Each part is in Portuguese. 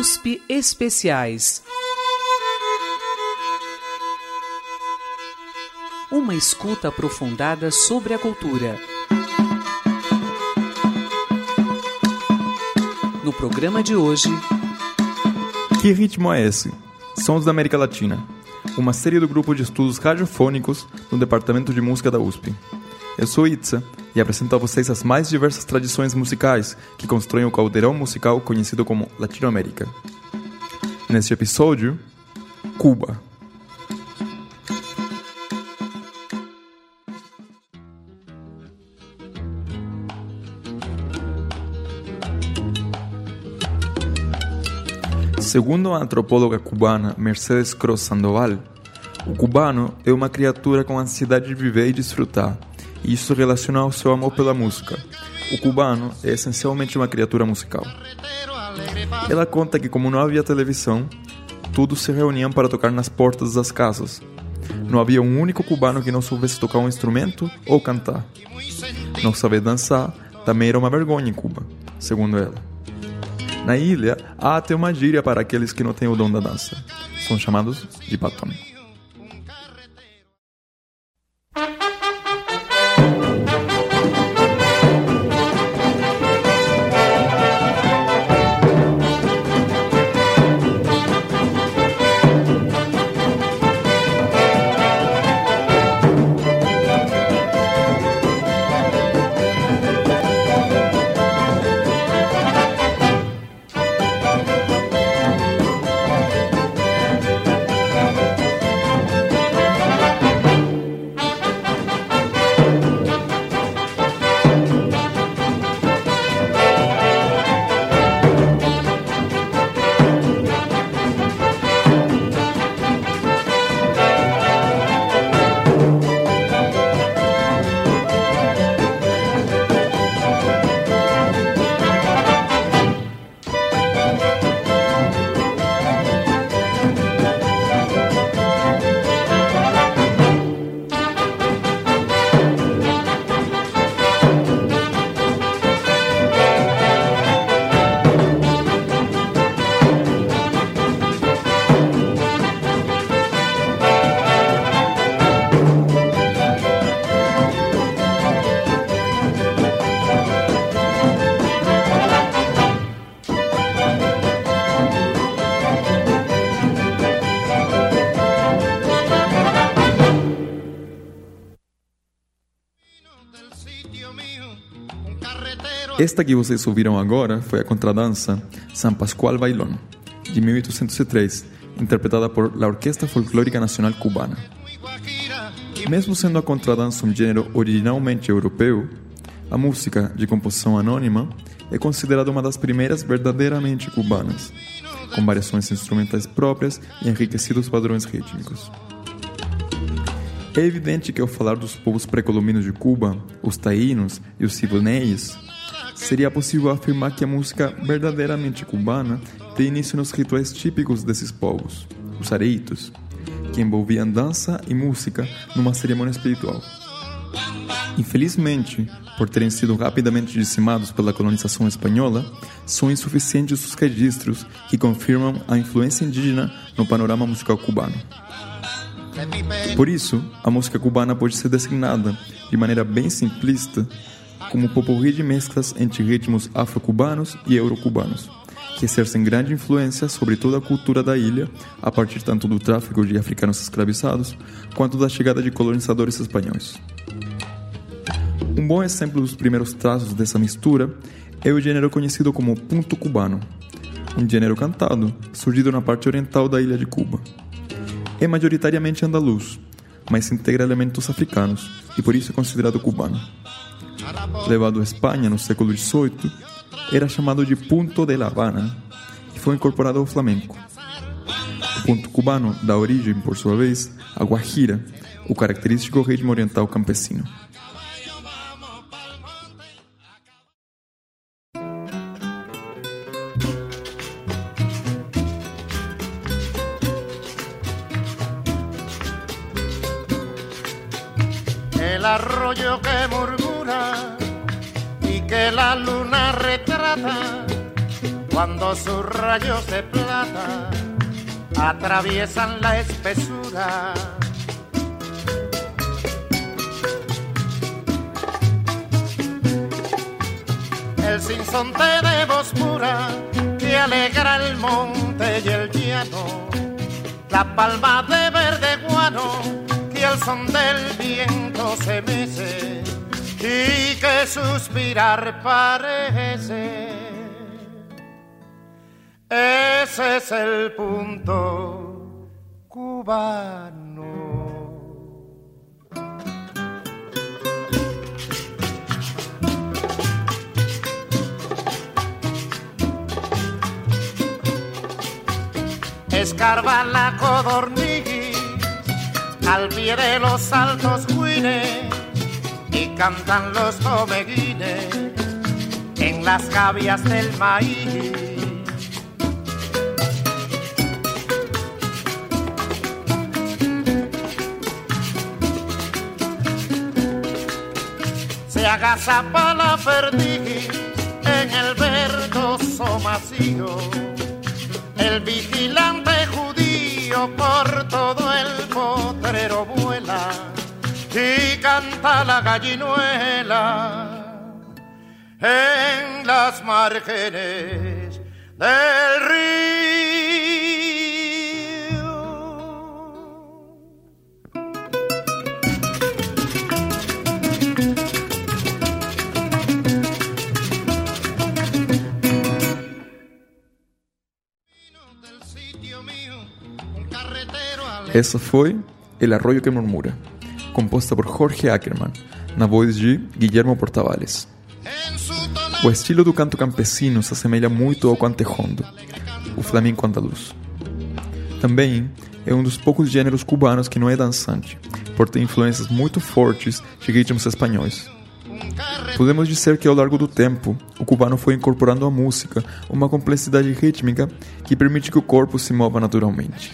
USP Especiais. Uma escuta aprofundada sobre a cultura. No programa de hoje. Que ritmo é esse? Sons da América Latina. Uma série do grupo de estudos radiofônicos no Departamento de Música da USP. Eu sou Itza e apresento a vocês as mais diversas tradições musicais que constroem o caldeirão musical conhecido como Latinoamérica. Neste episódio, Cuba. Segundo a antropóloga cubana Mercedes Cross Sandoval, o cubano é uma criatura com ansiedade de viver e desfrutar e isso relaciona ao seu amor pela música. O cubano é essencialmente uma criatura musical. Ela conta que, como não havia televisão, todos se reuniam para tocar nas portas das casas. Não havia um único cubano que não soubesse tocar um instrumento ou cantar. Não saber dançar também era uma vergonha em Cuba, segundo ela. Na ilha, há até uma gíria para aqueles que não têm o dom da dança. São chamados de patão. Esta que vocês ouviram agora foi a contradança San Pascual Bailón, de 1803, interpretada por la Orquesta Folclórica Nacional Cubana. Mesmo sendo a contradança um gênero originalmente europeu, a música, de composição anônima, é considerada uma das primeiras verdadeiramente cubanas, com variações instrumentais próprias e enriquecidos padrões rítmicos. É evidente que ao falar dos povos pré-colombinos de Cuba, os taínos e os ciboneis, seria possível afirmar que a música verdadeiramente cubana tem início nos rituais típicos desses povos, os areitos, que envolviam dança e música numa cerimônia espiritual. Infelizmente, por terem sido rapidamente dizimados pela colonização espanhola, são insuficientes os registros que confirmam a influência indígena no panorama musical cubano. Por isso, a música cubana pode ser designada, de maneira bem simplista, como popurrí de mesclas entre ritmos afro-cubanos e euro-cubanos, que exercem grande influência sobre toda a cultura da ilha, a partir tanto do tráfico de africanos escravizados quanto da chegada de colonizadores espanhóis. Um bom exemplo dos primeiros traços dessa mistura é o gênero conhecido como punto cubano, um gênero cantado surgido na parte oriental da ilha de Cuba. É majoritariamente andaluz, mas integra elementos africanos e por isso é considerado cubano levado à Espanha no século XVIII, era chamado de Punto de La Habana e foi incorporado ao flamenco. O ponto cubano dá origem, por sua vez, à guajira, o característico ritmo oriental campesino. El arroyo que y que la luna retrata cuando sus rayos de plata atraviesan la espesura. El sinsonte de voz pura que alegra el monte y el llano, la palma de verde guano que al son del viento se mece suspirar parece. Ese es el punto cubano. Escarba la codorniz al pie de los altos huines y cantan los omeguines en las gavias del maíz. se agazapa la perdiz en el verdoso macío. El vigilante judío por todo el potrero vuela y canta la gallinuela en las márgenes del río. Essa foi El Arroyo que Murmura, composta por Jorge Ackerman, na voz de Guillermo Portavales. O estilo do canto campesino se assemelha muito ao cantejondo, o flamenco andaluz. Também é um dos poucos gêneros cubanos que não é dançante, por ter influências muito fortes de ritmos espanhóis. Podemos dizer que ao longo do tempo, o cubano foi incorporando à música uma complexidade rítmica que permite que o corpo se mova naturalmente.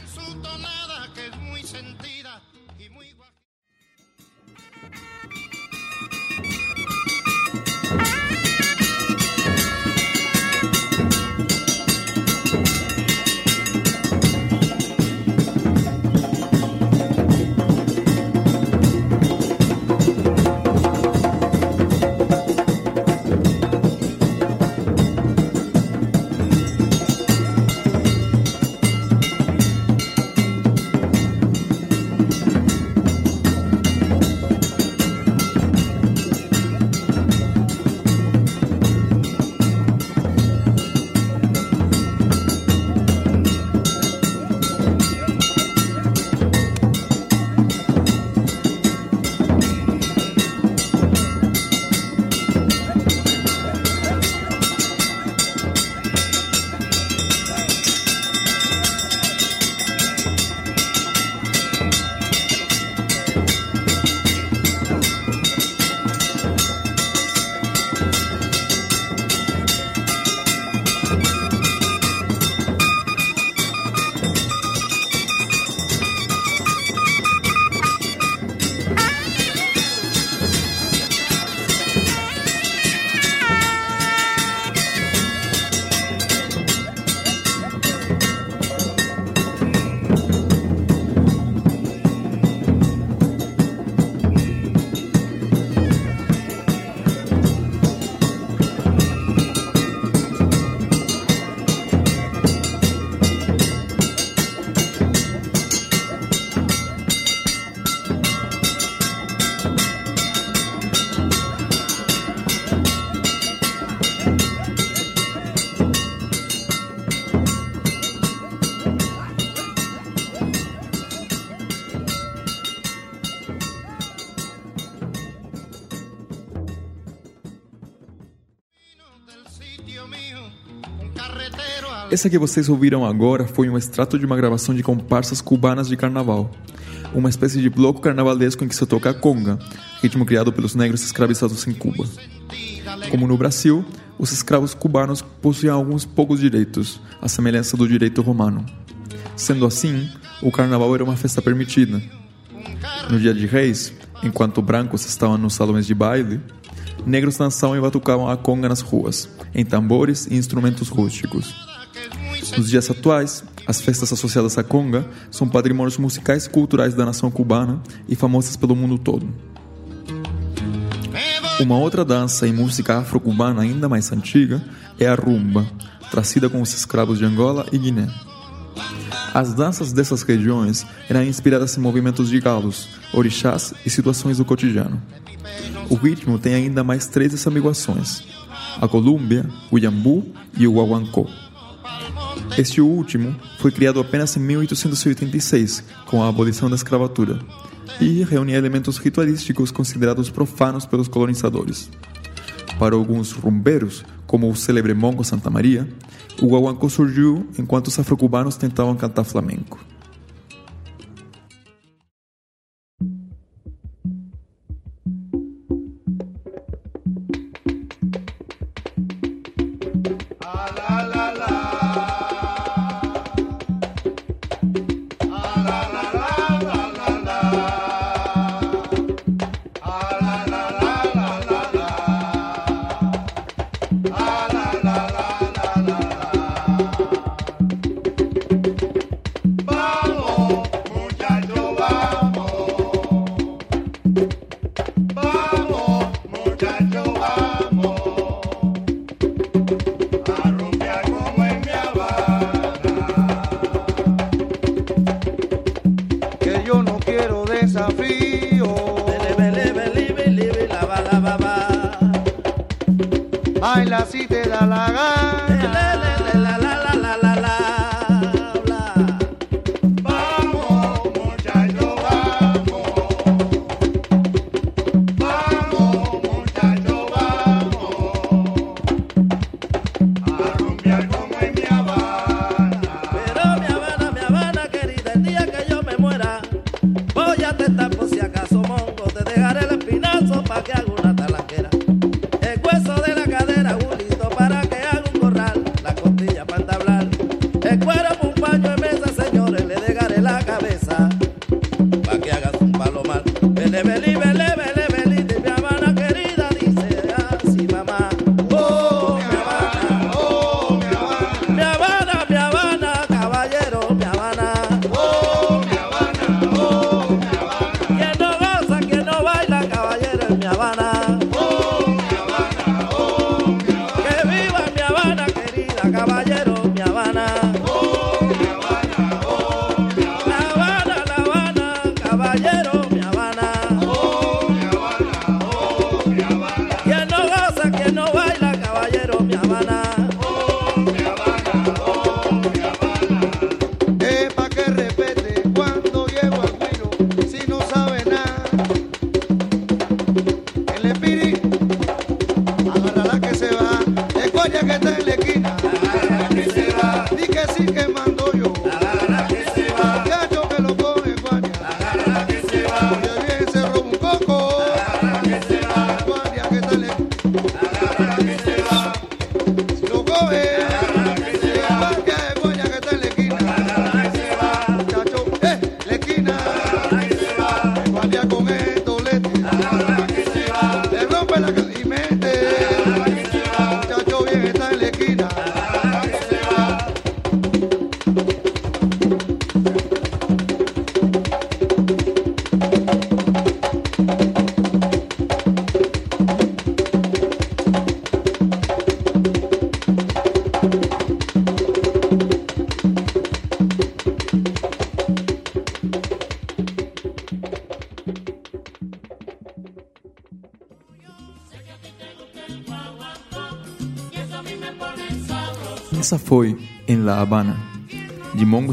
Essa que vocês ouviram agora foi um extrato de uma gravação de comparsas cubanas de carnaval. Uma espécie de bloco carnavalesco em que se toca a conga, ritmo criado pelos negros escravizados em Cuba. Como no Brasil, os escravos cubanos possuíam alguns poucos direitos, à semelhança do direito romano. Sendo assim, o carnaval era uma festa permitida. No dia de reis, enquanto brancos estavam nos salões de baile, negros dançavam e batucavam a conga nas ruas, em tambores e instrumentos rústicos. Nos dias atuais, as festas associadas à conga são patrimônios musicais e culturais da nação cubana e famosas pelo mundo todo. Uma outra dança e música afro-cubana ainda mais antiga é a rumba, trazida com os escravos de Angola e Guiné. As danças dessas regiões eram inspiradas em movimentos de galos, orixás e situações do cotidiano. O ritmo tem ainda mais três desamiguações: a colúmbia, o iambu e o guaguancó. Este último foi criado apenas em 1886, com a abolição da escravatura, e reunia elementos ritualísticos considerados profanos pelos colonizadores. Para alguns rumbeiros, como o célebre Mongo Santa Maria, o guaguancó surgiu enquanto os afrocubanos tentavam cantar flamenco.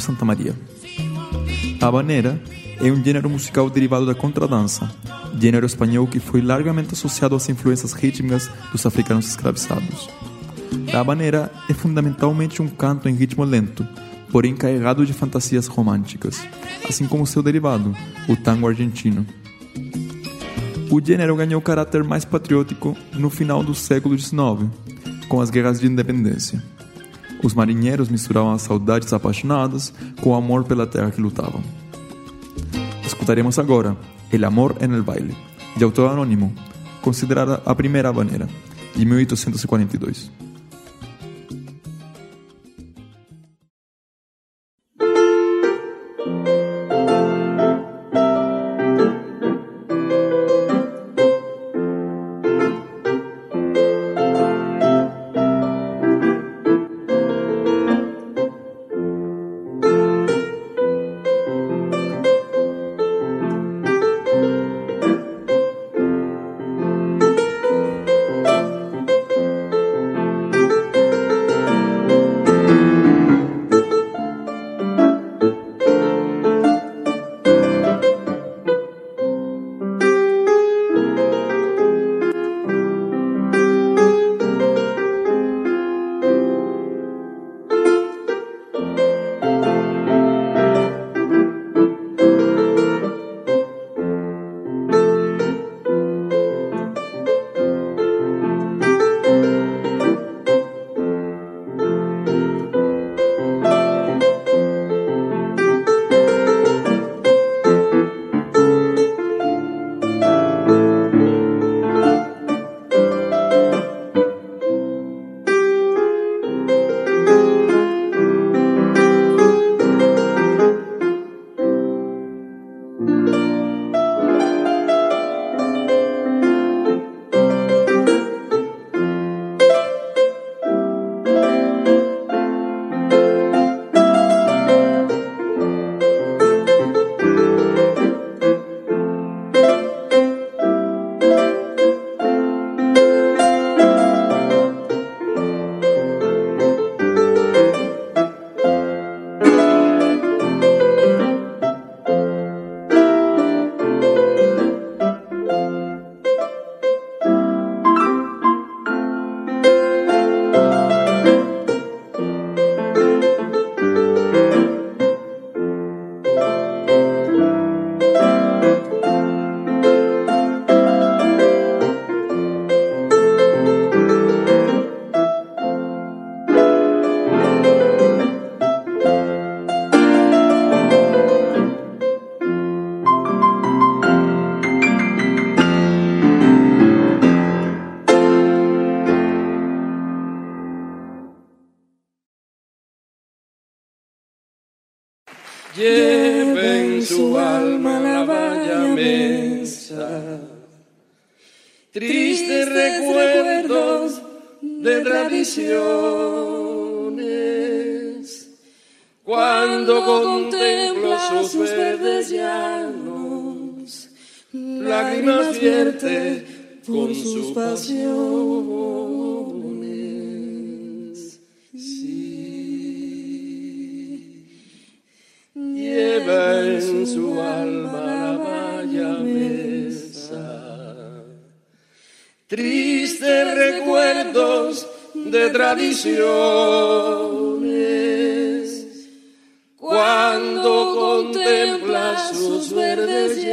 Santa Maria. A habanera é um gênero musical derivado da contradança, gênero espanhol que foi largamente associado às influências rítmicas dos africanos escravizados. A habanera é fundamentalmente um canto em ritmo lento, porém carregado de fantasias românticas, assim como seu derivado, o tango argentino. O gênero ganhou caráter mais patriótico no final do século XIX, com as guerras de independência. Os marinheiros misturavam as saudades apaixonadas com o amor pela terra que lutavam. Escutaremos agora El Amor en el Baile, de autor anônimo, considerada a primeira habanera, de 1842.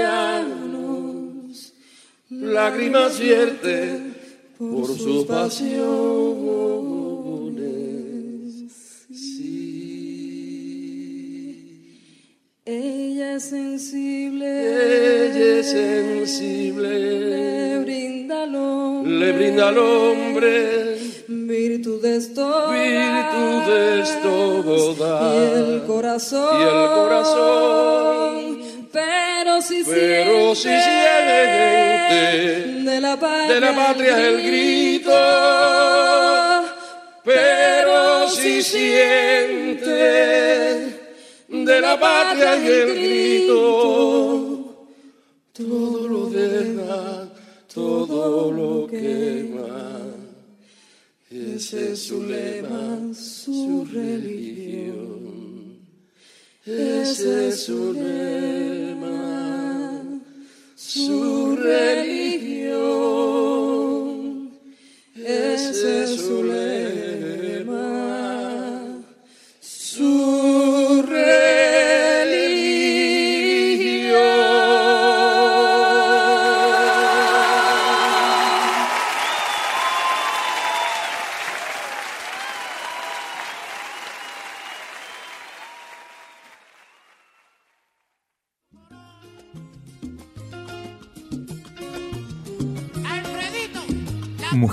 cristianos, lágrimas vierte por sus pasiones. Sí. Ella es sensible, ella es sensible, le brinda al hombre, le brinda al hombre virtudes todas, virtudes todas, y el corazón, y el corazón pero si siente, de, la patria, el grito, pero si siente de la patria y el grito, todo lo deja, todo lo quema. Ese es su lema, su religión. Ese es su lema, su religión. Ese es su lema.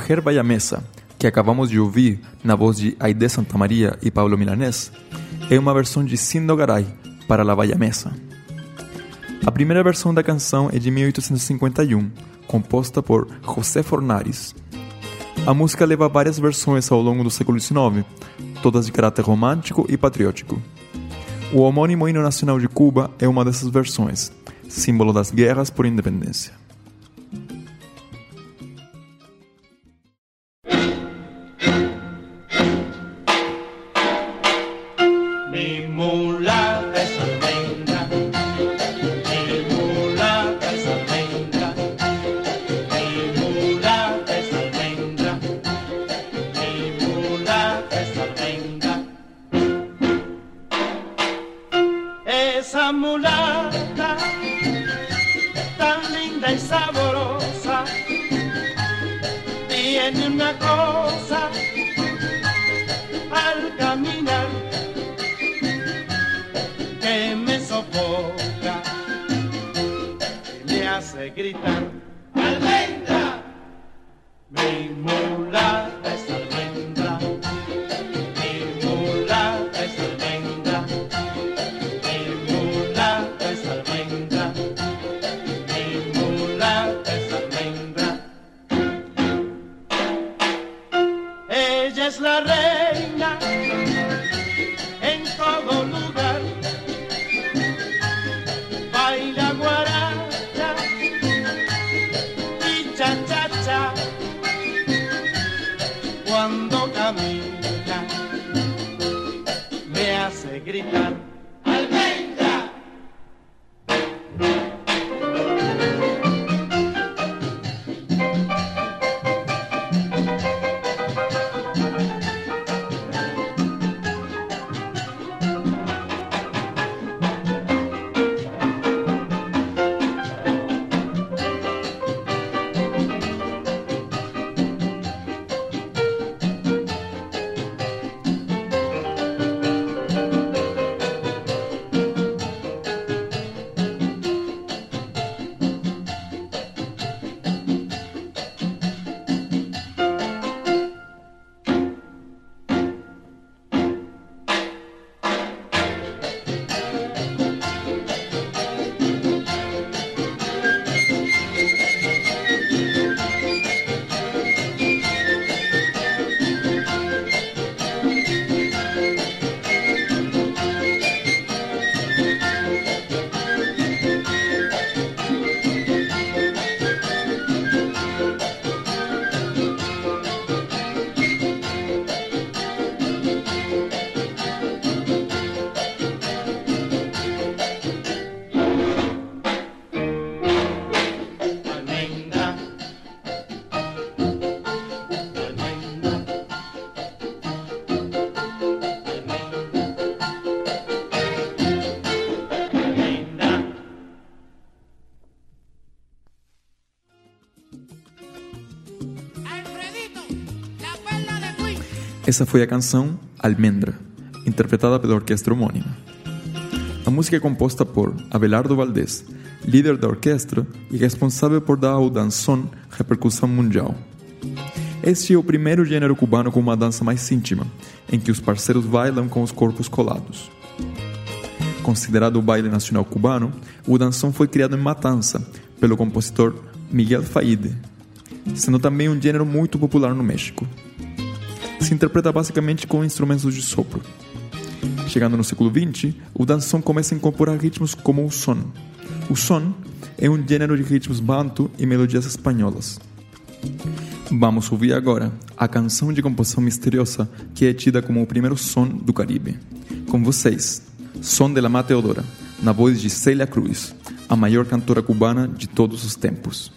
Mujer Mesa, que acabamos de ouvir na voz de Aide Santamaria e Pablo Milanés, é uma versão de Sindo Garay para La Mesa. A primeira versão da canção é de 1851, composta por José Fornares. A música leva várias versões ao longo do século XIX, todas de caráter romântico e patriótico. O homônimo hino nacional de Cuba é uma dessas versões, símbolo das guerras por independência. Essa foi a canção Almendra, interpretada pela orquestra homônima. A música é composta por Abelardo Valdés, líder da orquestra e responsável por dar ao dançón repercussão mundial. Este é o primeiro gênero cubano com uma dança mais íntima, em que os parceiros bailam com os corpos colados. Considerado o baile nacional cubano, o dançón foi criado em Matanza pelo compositor Miguel Faide, sendo também um gênero muito popular no México se interpreta basicamente com instrumentos de sopro. Chegando no século XX, o dançom começa a incorporar ritmos como o son. O son é um gênero de ritmos banto e melodias espanholas. Vamos ouvir agora a canção de composição misteriosa que é tida como o primeiro som do Caribe. Com vocês, Som de la Mateodora, na voz de Celia Cruz, a maior cantora cubana de todos os tempos.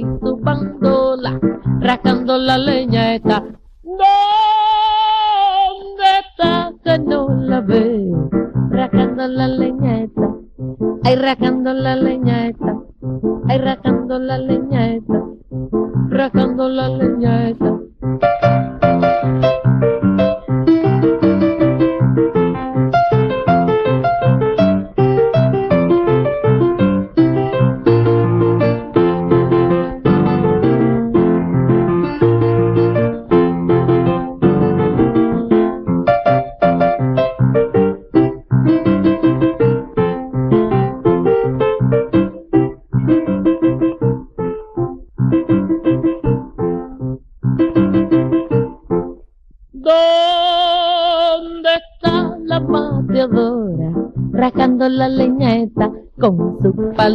Hoy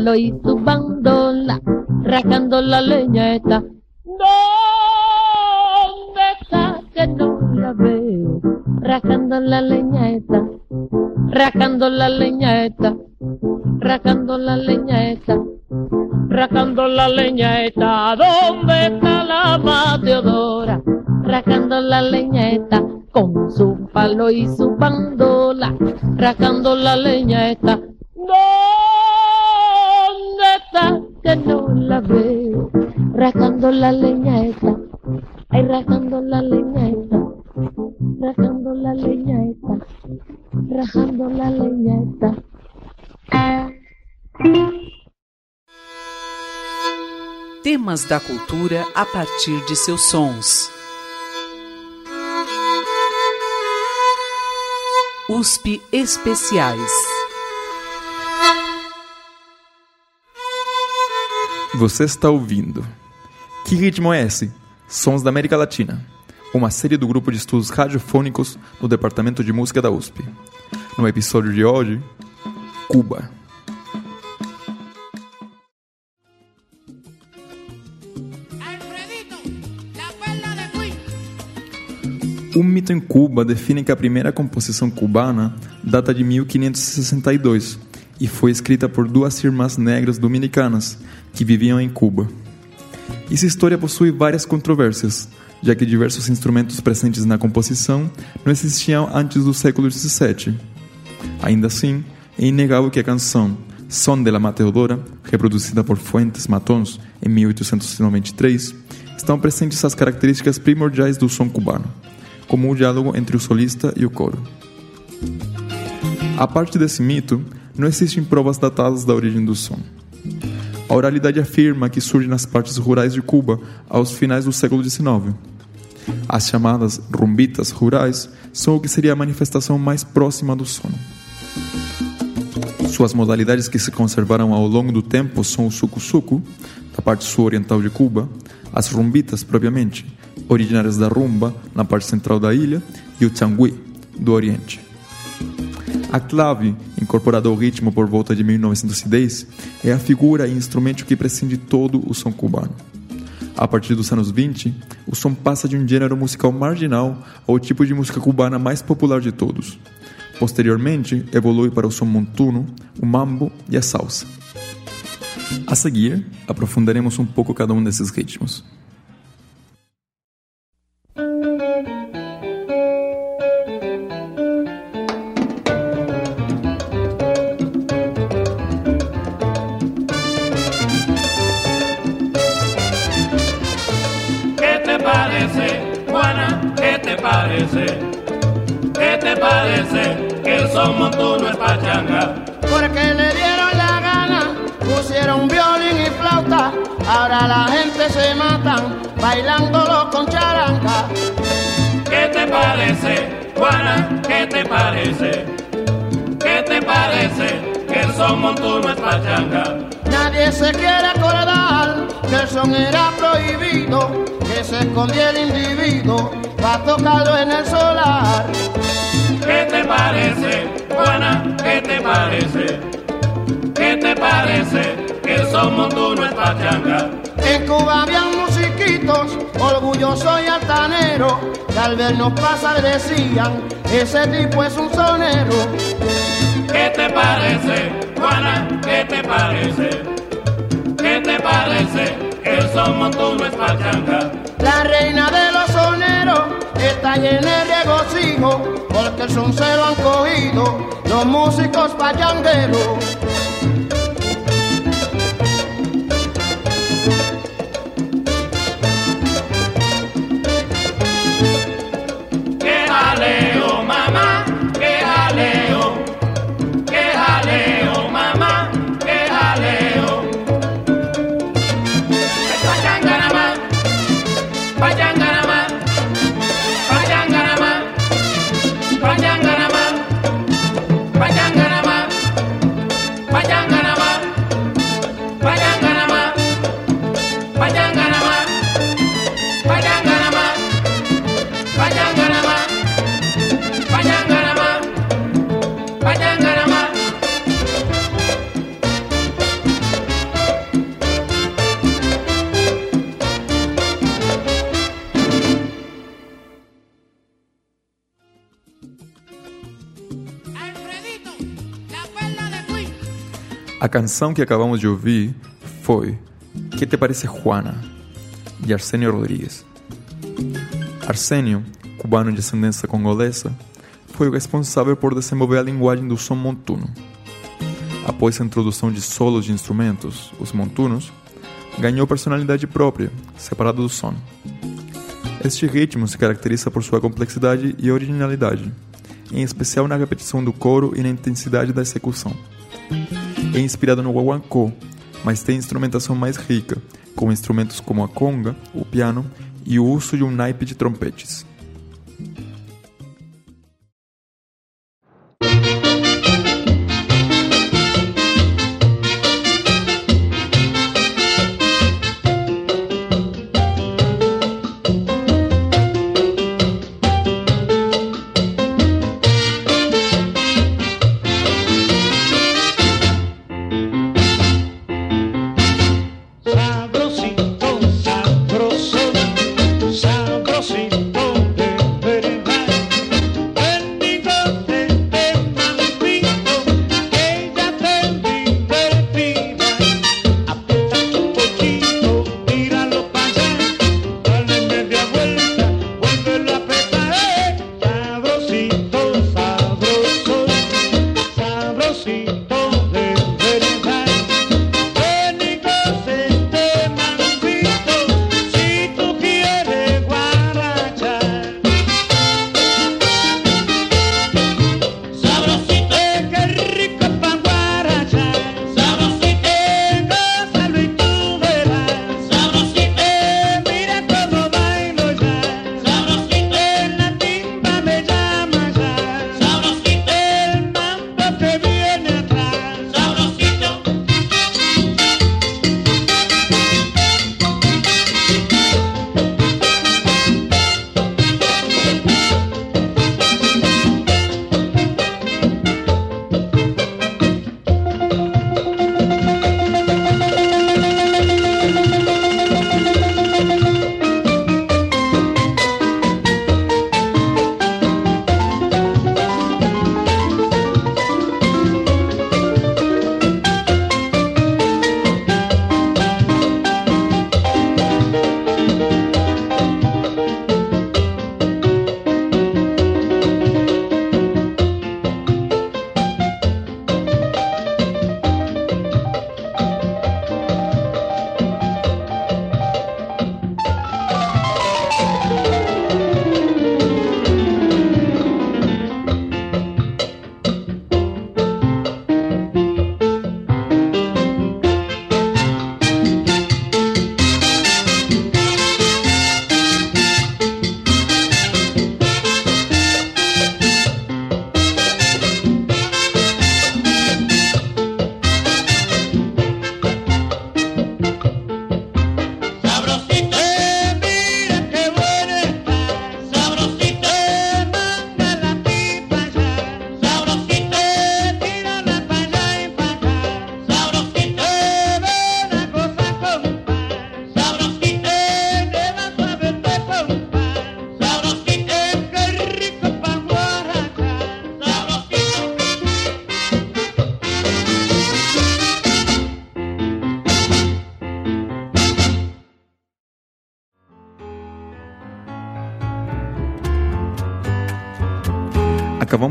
palo y zumbándola, rascando la leña está. ¿Dónde está que no la veo? Rascando la leña está, rascando la leña está, rascando la leña está, rascando la leña está. ¿Dónde está la Mateodora? Rascando la leña está con su palo y su bandola, rascando la leña está. ¡No! Rajando la leñeta, ay rajando la leñeta, rajando la leñeta, rajando la leñeta. Temas da cultura a partir de seus sons. USP Especiais. Você está ouvindo. Que ritmo é esse? Sons da América Latina. Uma série do grupo de estudos radiofônicos do Departamento de Música da USP. No episódio de hoje, Cuba. Um mito em Cuba define que a primeira composição cubana data de 1562 e foi escrita por duas irmãs negras dominicanas que viviam em Cuba. Essa história possui várias controvérsias, já que diversos instrumentos presentes na composição não existiam antes do século XVII. Ainda assim, é inegável que a canção Son de la Mateadora, reproduzida por Fuentes Matons em 1893, estão presentes as características primordiais do som cubano como o diálogo entre o solista e o coro. A parte desse mito, não existem provas datadas da origem do som. A oralidade afirma que surge nas partes rurais de Cuba aos finais do século XIX. As chamadas rumbitas rurais são o que seria a manifestação mais próxima do som. Suas modalidades que se conservaram ao longo do tempo são o suco-suco, da parte sul-oriental de Cuba, as rumbitas propriamente, originárias da rumba, na parte central da ilha, e o changui, do oriente. A clave, incorporada ao ritmo por volta de 1910, é a figura e instrumento que prescinde todo o som cubano. A partir dos anos 20, o som passa de um gênero musical marginal ao tipo de música cubana mais popular de todos. Posteriormente, evolui para o som montuno, o mambo e a salsa. A seguir, aprofundaremos um pouco cada um desses ritmos. Parece? ¿Qué te parece que el son montuno es pachanga? porque le dieron la gana, pusieron violín y flauta, ahora la gente se matan bailándolo con charanga. ¿Qué te parece, Juana? ¿Qué te parece? ¿Qué te parece que el son montuno es pachanga? Nadie se quiere acordar que el son era prohibido, que se escondía el individuo para tocarlo en el solar. ¿Qué te parece, Juana? ¿Qué te parece? ¿Qué te parece que el son montuno es pachanga. En Cuba habían musiquitos, orgulloso y altanero, que al vernos pasar decían, ese tipo es un sonero. ¿Qué te parece, Juana? ¿Qué te parece? ¿Qué te parece? El son montuno es pachanga. La reina de los soneros está llena de regocijo, porque el son se lo han cogido los músicos pachangueros. A canção que acabamos de ouvir foi Que Te Parece Juana, de Arsenio Rodrigues. Arsenio, cubano de ascendência congolesa, foi o responsável por desenvolver a linguagem do som montuno. Após a introdução de solos de instrumentos, os montunos, ganhou personalidade própria, separado do som. Este ritmo se caracteriza por sua complexidade e originalidade, em especial na repetição do coro e na intensidade da execução. É inspirado no guaguancó, mas tem instrumentação mais rica, com instrumentos como a conga, o piano e o uso de um naipe de trompetes.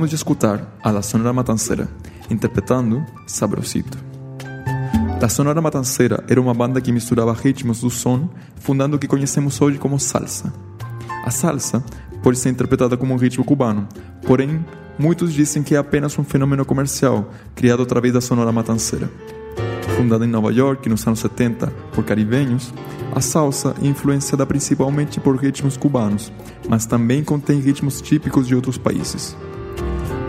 Acabamos de escutar a La Sonora Matancera, interpretando Sabrosito. La Sonora Matancera era uma banda que misturava ritmos do som, fundando o que conhecemos hoje como salsa. A salsa pode ser interpretada como um ritmo cubano, porém, muitos dizem que é apenas um fenômeno comercial criado através da Sonora Matancera. Fundada em Nova York nos anos 70 por caribenhos, a salsa é influenciada principalmente por ritmos cubanos, mas também contém ritmos típicos de outros países.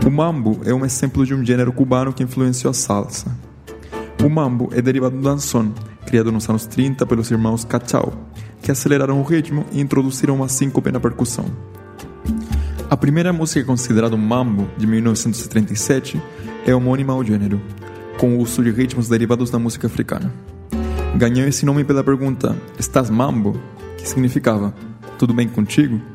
O mambo é um exemplo de um gênero cubano que influenciou a salsa. O mambo é derivado do dançón, criado nos anos 30 pelos irmãos Cachao, que aceleraram o ritmo e introduziram uma síncope na percussão. A primeira música considerada mambo, de 1937, é homônima ao gênero, com o uso de ritmos derivados da música africana. Ganhou esse nome pela pergunta Estás mambo? que significava Tudo bem contigo?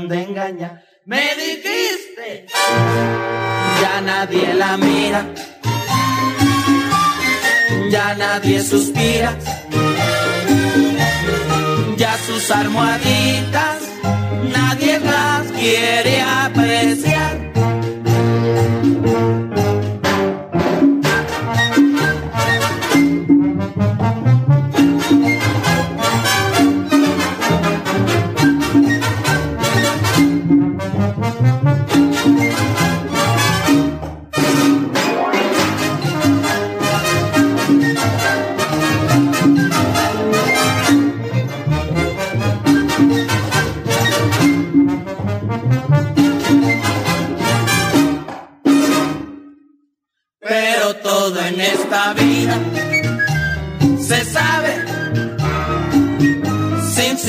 De engañar. Me dijiste, ya nadie la mira, ya nadie suspira, ya sus almohaditas nadie las quiere apreciar.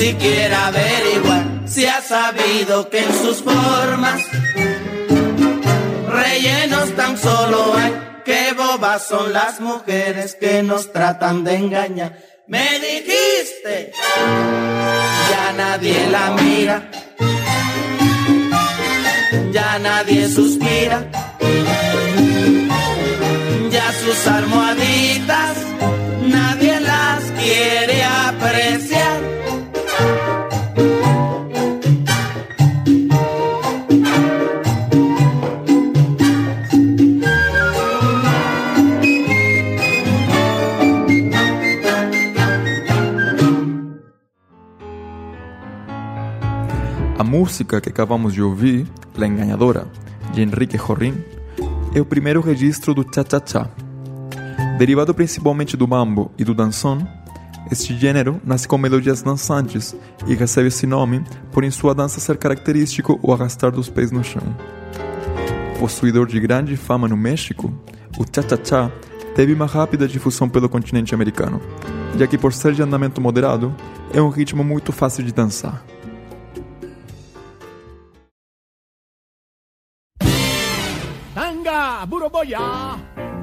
Sin siquiera averiguar si ha sabido que en sus formas rellenos tan solo hay. Qué bobas son las mujeres que nos tratan de engañar. Me dijiste, ya nadie la mira, ya nadie suspira ya sus almohaditas nadie las quiere apreciar. Música que acabamos de ouvir, La Engañadora, de Henrique Jorrin, é o primeiro registro do cha-cha-cha. Derivado principalmente do mambo e do dançon, este gênero nasce com melodias dançantes e recebe esse nome por em sua dança ser característico o arrastar dos pés no chão. Possuidor de grande fama no México, o cha-cha-cha teve uma rápida difusão pelo continente americano, já que por ser de andamento moderado, é um ritmo muito fácil de dançar. Tanga, Buroboya.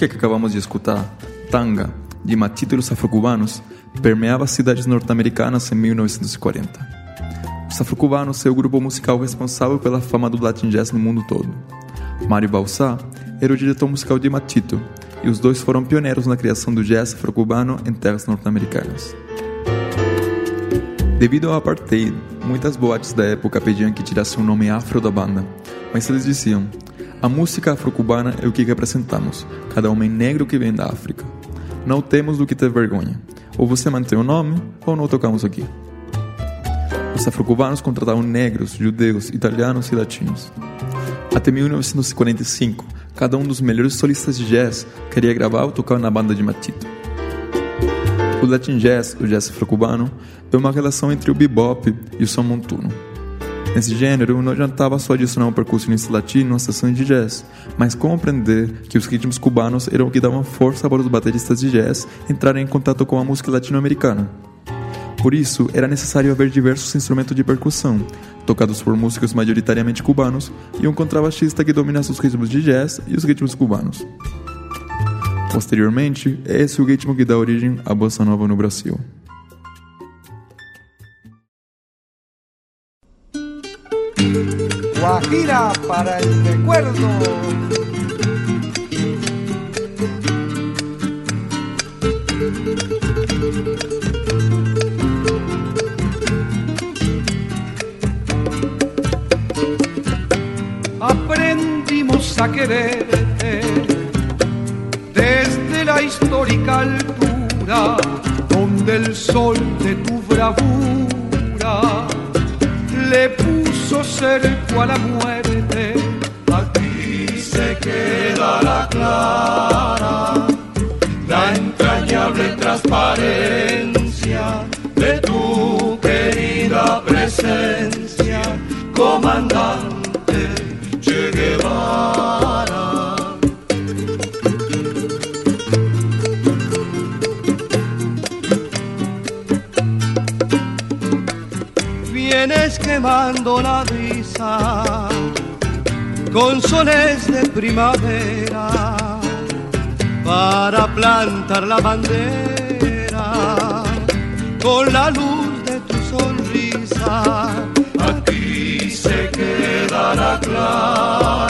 Música que acabamos de escutar, Tanga, de Matito e os Afrocubanos, permeava as cidades norte-americanas em 1940. Os Afrocubanos é o grupo musical responsável pela fama do Latin Jazz no mundo todo. Mário Balsá era o diretor musical de Matito, e os dois foram pioneiros na criação do jazz afro-cubano em terras norte-americanas. Devido ao apartheid, muitas boates da época pediam que tirasse o nome afro da banda, mas eles diziam: a música afro-cubana é o que representamos, cada homem negro que vem da África. Não temos do que ter vergonha. Ou você mantém o nome, ou não tocamos aqui. Os afro-cubanos contratavam negros, judeus, italianos e latinos. Até 1945, cada um dos melhores solistas de jazz queria gravar ou tocar na banda de Matito. O Latin Jazz, o jazz afro-cubano, é uma relação entre o bebop e o som montuno. Nesse gênero, não adiantava só adicionar um percussionista latino às sessões de jazz, mas compreender que os ritmos cubanos eram o que davam força para os bateristas de jazz entrarem em contato com a música latino-americana. Por isso, era necessário haver diversos instrumentos de percussão, tocados por músicos majoritariamente cubanos, e um contrabaixista que dominasse os ritmos de jazz e os ritmos cubanos. Posteriormente, é esse o ritmo que dá origem à bossa nova no Brasil. Guajira para el recuerdo. A la muerte. Aquí se quedará clara la entrañable transparencia de tu querida presencia, comandante Che Guevara. Vienes quemando la con soles de primavera para plantar la bandera con la luz de tu sonrisa. Aquí se quedará clara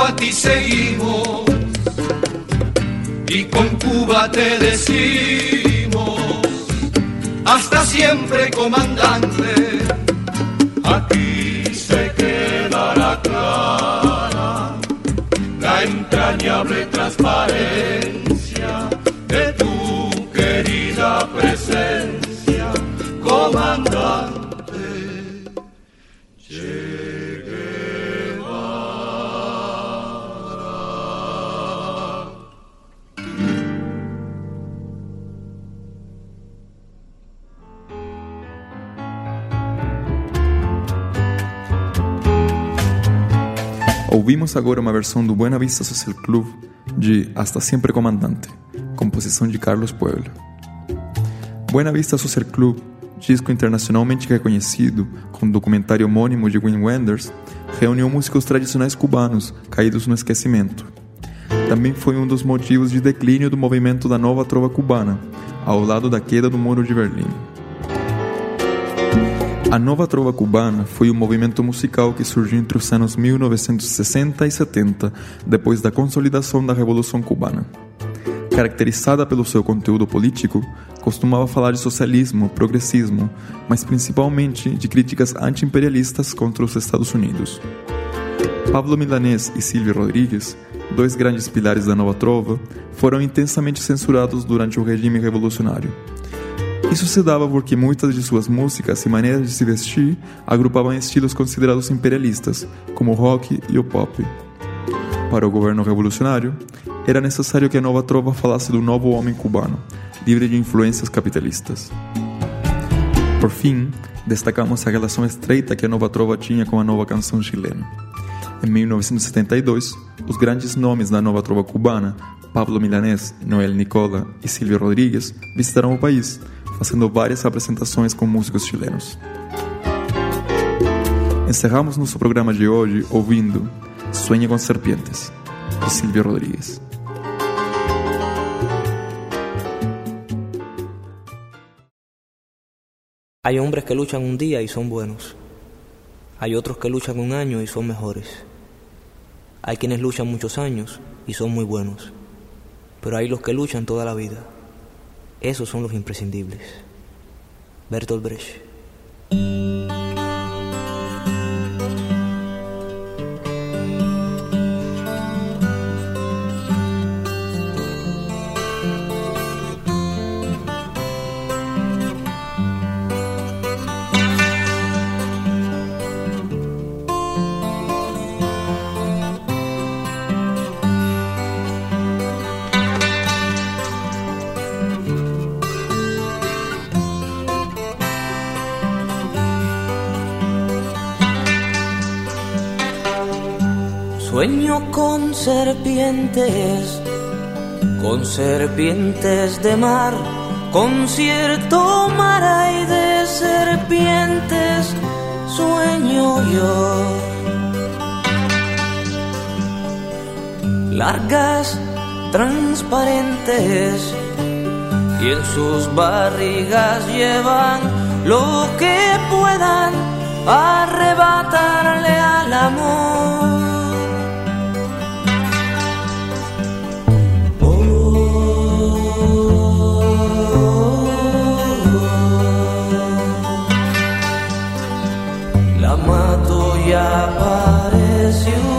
a ti seguimos, y con Cuba te decimos, hasta siempre comandante, Agora uma versão do Buena Vista Social Club de Hasta Siempre Comandante, composição de Carlos Puebla. Buena Vista Social Club, disco internacionalmente reconhecido com o documentário homônimo de Wim Wenders, reuniu músicos tradicionais cubanos caídos no esquecimento. também foi um dos motivos de declínio do movimento da nova trova cubana, ao lado da queda do Muro de Berlim. A nova trova cubana foi um movimento musical que surgiu entre os anos 1960 e 70, depois da consolidação da Revolução Cubana. Caracterizada pelo seu conteúdo político, costumava falar de socialismo, progressismo, mas principalmente de críticas anti-imperialistas contra os Estados Unidos. Pablo Milanés e Silvio Rodrigues, dois grandes pilares da nova trova, foram intensamente censurados durante o regime revolucionário. Isso se dava porque muitas de suas músicas e maneiras de se vestir agrupavam estilos considerados imperialistas, como o rock e o pop. Para o governo revolucionário, era necessário que a nova trova falasse do novo homem cubano, livre de influências capitalistas. Por fim, destacamos a relação estreita que a nova trova tinha com a nova canção chilena. Em 1972, os grandes nomes da nova trova cubana, Pablo Milanés, Noel Nicola e Silvio Rodrigues, visitaram o país fazendo várias apresentações com músicos chilenos. Encerramos nosso programa de hoje ouvindo Sueña com Serpientes, de Silvio Rodrigues. Hay hombres que luchan un día y son buenos. Hay otros que luchan un año y son mejores. Hay quienes luchan muchos años y son muy buenos. Pero hay los que luchan toda la vida. Esos son los imprescindibles. Bertolt Brecht. Sueño con serpientes, con serpientes de mar, con cierto mar hay de serpientes, sueño yo. Largas, transparentes, y en sus barrigas llevan lo que puedan arrebatarle al amor. apareció.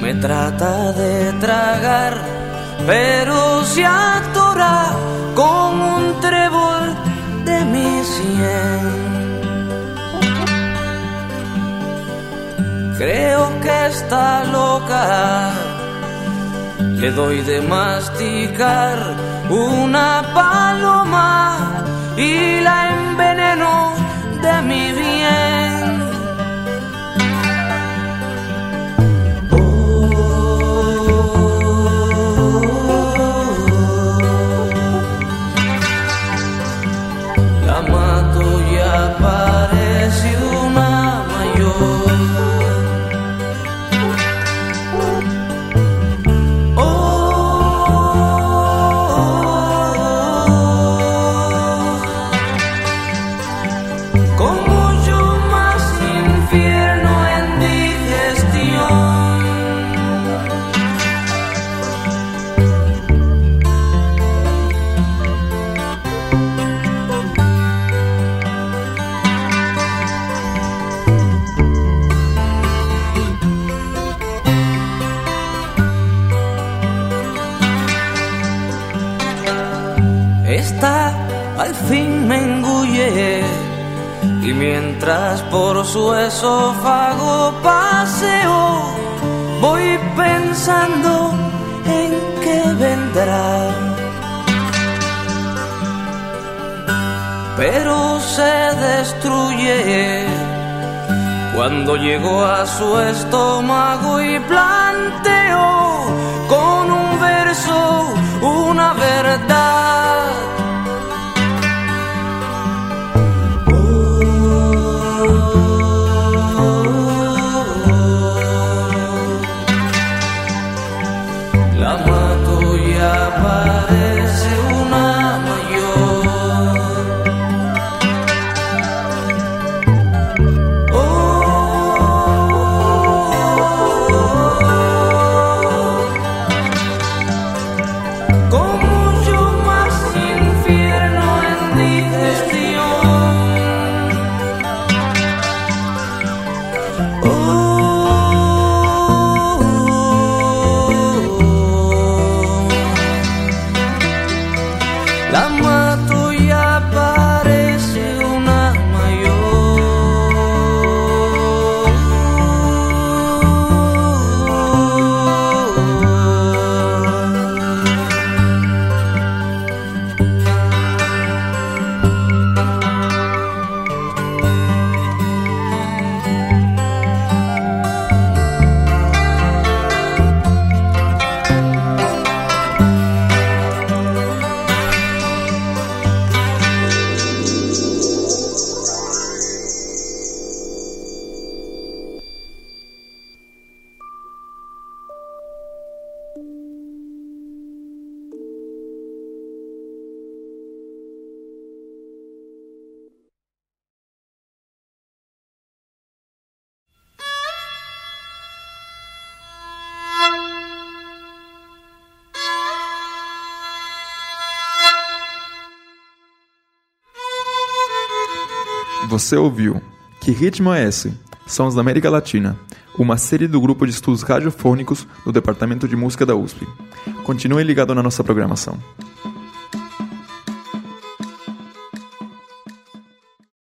Me trata de tragar, pero se atora con un trébol de mi sien. Creo que está loca, le doy de masticar una paloma y la enveneno de mi bien. Mientras por su esófago paseo voy pensando en qué vendrá. Pero se destruye cuando llegó a su estómago y planteó con un verso una verdad. Você ouviu Que Ritmo é Esse? Sons da América Latina, uma série do grupo de estudos radiofônicos do Departamento de Música da USP. Continue ligado na nossa programação.